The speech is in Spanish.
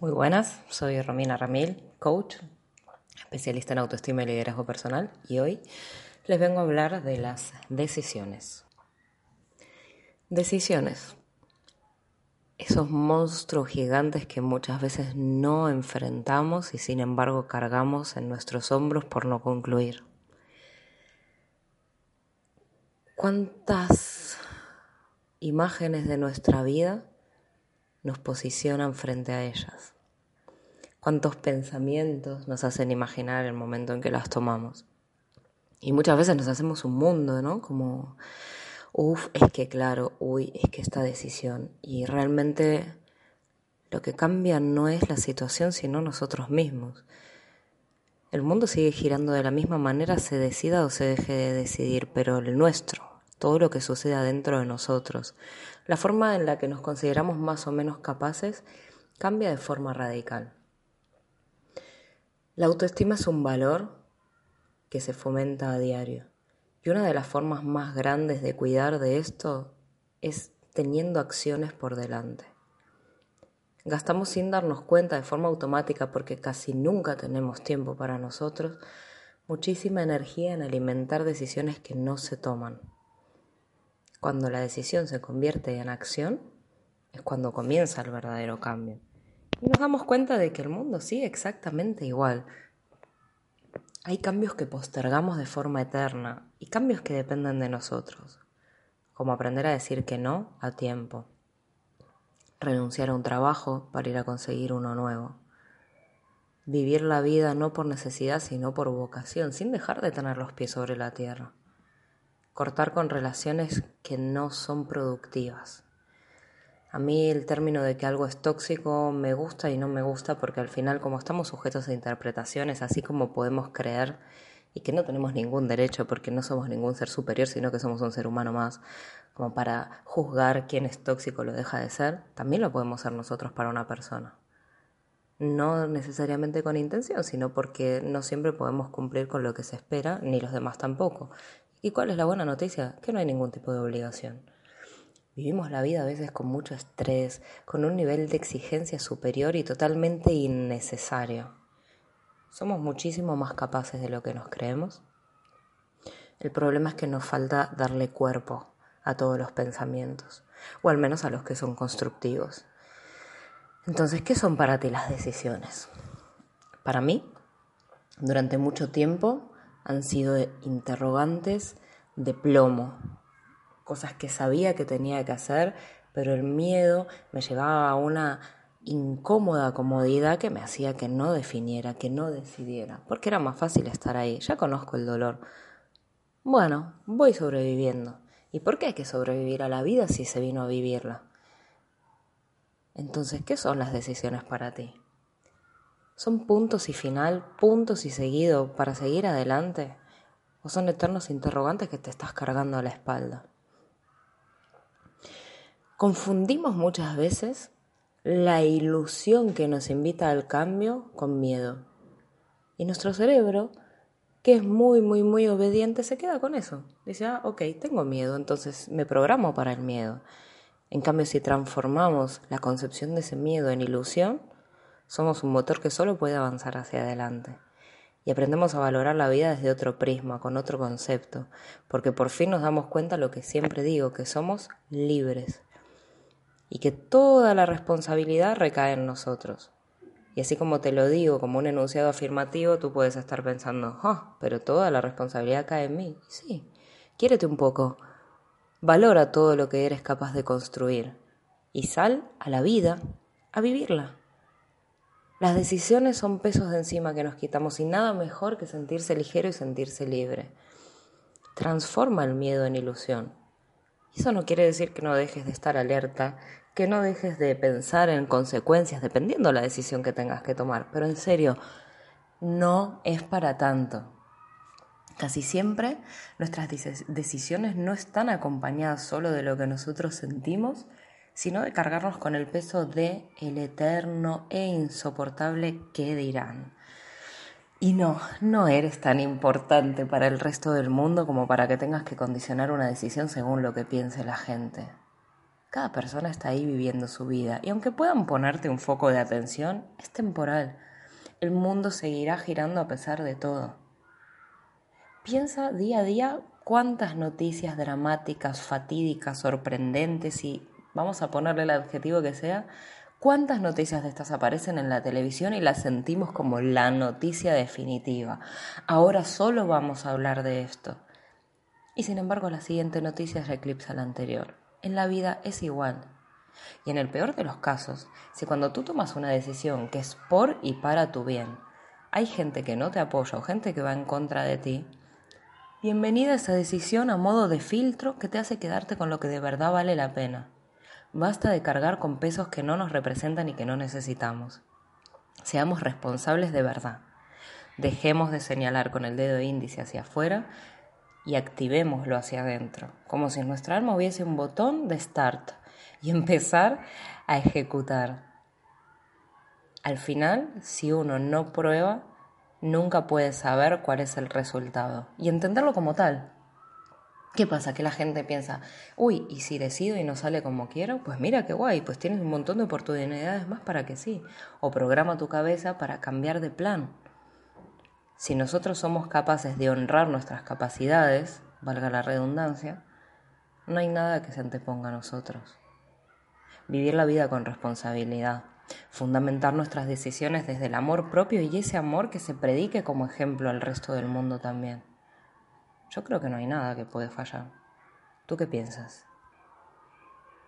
Muy buenas, soy Romina Ramil, coach, especialista en autoestima y liderazgo personal y hoy les vengo a hablar de las decisiones. Decisiones. Esos monstruos gigantes que muchas veces no enfrentamos y sin embargo cargamos en nuestros hombros por no concluir. ¿Cuántas imágenes de nuestra vida nos posicionan frente a ellas. Cuántos pensamientos nos hacen imaginar el momento en que las tomamos. Y muchas veces nos hacemos un mundo, ¿no? Como, uff, es que claro, uy, es que esta decisión. Y realmente lo que cambia no es la situación, sino nosotros mismos. El mundo sigue girando de la misma manera, se decida o se deje de decidir, pero el nuestro, todo lo que sucede dentro de nosotros. La forma en la que nos consideramos más o menos capaces cambia de forma radical. La autoestima es un valor que se fomenta a diario. Y una de las formas más grandes de cuidar de esto es teniendo acciones por delante. Gastamos sin darnos cuenta de forma automática porque casi nunca tenemos tiempo para nosotros, muchísima energía en alimentar decisiones que no se toman. Cuando la decisión se convierte en acción, es cuando comienza el verdadero cambio. Y nos damos cuenta de que el mundo sigue exactamente igual. Hay cambios que postergamos de forma eterna y cambios que dependen de nosotros, como aprender a decir que no a tiempo, renunciar a un trabajo para ir a conseguir uno nuevo, vivir la vida no por necesidad sino por vocación, sin dejar de tener los pies sobre la tierra cortar con relaciones que no son productivas. A mí el término de que algo es tóxico me gusta y no me gusta porque al final como estamos sujetos a interpretaciones, así como podemos creer y que no tenemos ningún derecho porque no somos ningún ser superior, sino que somos un ser humano más, como para juzgar quién es tóxico lo deja de ser, también lo podemos ser nosotros para una persona. No necesariamente con intención, sino porque no siempre podemos cumplir con lo que se espera, ni los demás tampoco. ¿Y cuál es la buena noticia? Que no hay ningún tipo de obligación. Vivimos la vida a veces con mucho estrés, con un nivel de exigencia superior y totalmente innecesario. Somos muchísimo más capaces de lo que nos creemos. El problema es que nos falta darle cuerpo a todos los pensamientos, o al menos a los que son constructivos. Entonces, ¿qué son para ti las decisiones? Para mí, durante mucho tiempo han sido interrogantes de plomo, cosas que sabía que tenía que hacer, pero el miedo me llevaba a una incómoda comodidad que me hacía que no definiera, que no decidiera, porque era más fácil estar ahí, ya conozco el dolor. Bueno, voy sobreviviendo. ¿Y por qué hay que sobrevivir a la vida si se vino a vivirla? Entonces, ¿qué son las decisiones para ti? ¿Son puntos y final, puntos y seguido para seguir adelante? ¿O son eternos interrogantes que te estás cargando a la espalda? Confundimos muchas veces la ilusión que nos invita al cambio con miedo. Y nuestro cerebro, que es muy, muy, muy obediente, se queda con eso. Dice, ah, ok, tengo miedo, entonces me programo para el miedo. En cambio, si transformamos la concepción de ese miedo en ilusión, somos un motor que solo puede avanzar hacia adelante. Y aprendemos a valorar la vida desde otro prisma, con otro concepto, porque por fin nos damos cuenta lo que siempre digo, que somos libres y que toda la responsabilidad recae en nosotros. Y así como te lo digo como un enunciado afirmativo, tú puedes estar pensando, oh, pero toda la responsabilidad cae en mí. sí, quiérete un poco, valora todo lo que eres capaz de construir y sal a la vida a vivirla. Las decisiones son pesos de encima que nos quitamos y nada mejor que sentirse ligero y sentirse libre. Transforma el miedo en ilusión. Eso no quiere decir que no dejes de estar alerta, que no dejes de pensar en consecuencias dependiendo de la decisión que tengas que tomar. Pero en serio, no es para tanto. Casi siempre nuestras decisiones no están acompañadas solo de lo que nosotros sentimos, sino de cargarnos con el peso de el eterno e insoportable que dirán. Y no, no eres tan importante para el resto del mundo como para que tengas que condicionar una decisión según lo que piense la gente. Cada persona está ahí viviendo su vida y aunque puedan ponerte un foco de atención, es temporal. El mundo seguirá girando a pesar de todo. Piensa día a día cuántas noticias dramáticas, fatídicas, sorprendentes y vamos a ponerle el adjetivo que sea, cuántas noticias de estas aparecen en la televisión y las sentimos como la noticia definitiva. Ahora solo vamos a hablar de esto. Y sin embargo la siguiente noticia eclipsa la anterior. En la vida es igual. Y en el peor de los casos, si cuando tú tomas una decisión que es por y para tu bien, hay gente que no te apoya o gente que va en contra de ti, bienvenida esa decisión a modo de filtro que te hace quedarte con lo que de verdad vale la pena. Basta de cargar con pesos que no nos representan y que no necesitamos. Seamos responsables de verdad. Dejemos de señalar con el dedo índice hacia afuera y activémoslo hacia adentro, como si en nuestra alma hubiese un botón de start y empezar a ejecutar. Al final, si uno no prueba, nunca puede saber cuál es el resultado y entenderlo como tal. ¿Qué pasa? Que la gente piensa, uy, ¿y si decido y no sale como quiero? Pues mira qué guay, pues tienes un montón de oportunidades más para que sí. O programa tu cabeza para cambiar de plan. Si nosotros somos capaces de honrar nuestras capacidades, valga la redundancia, no hay nada que se anteponga a nosotros. Vivir la vida con responsabilidad, fundamentar nuestras decisiones desde el amor propio y ese amor que se predique como ejemplo al resto del mundo también. Yo creo que no hay nada que puede fallar. ¿Tú qué piensas?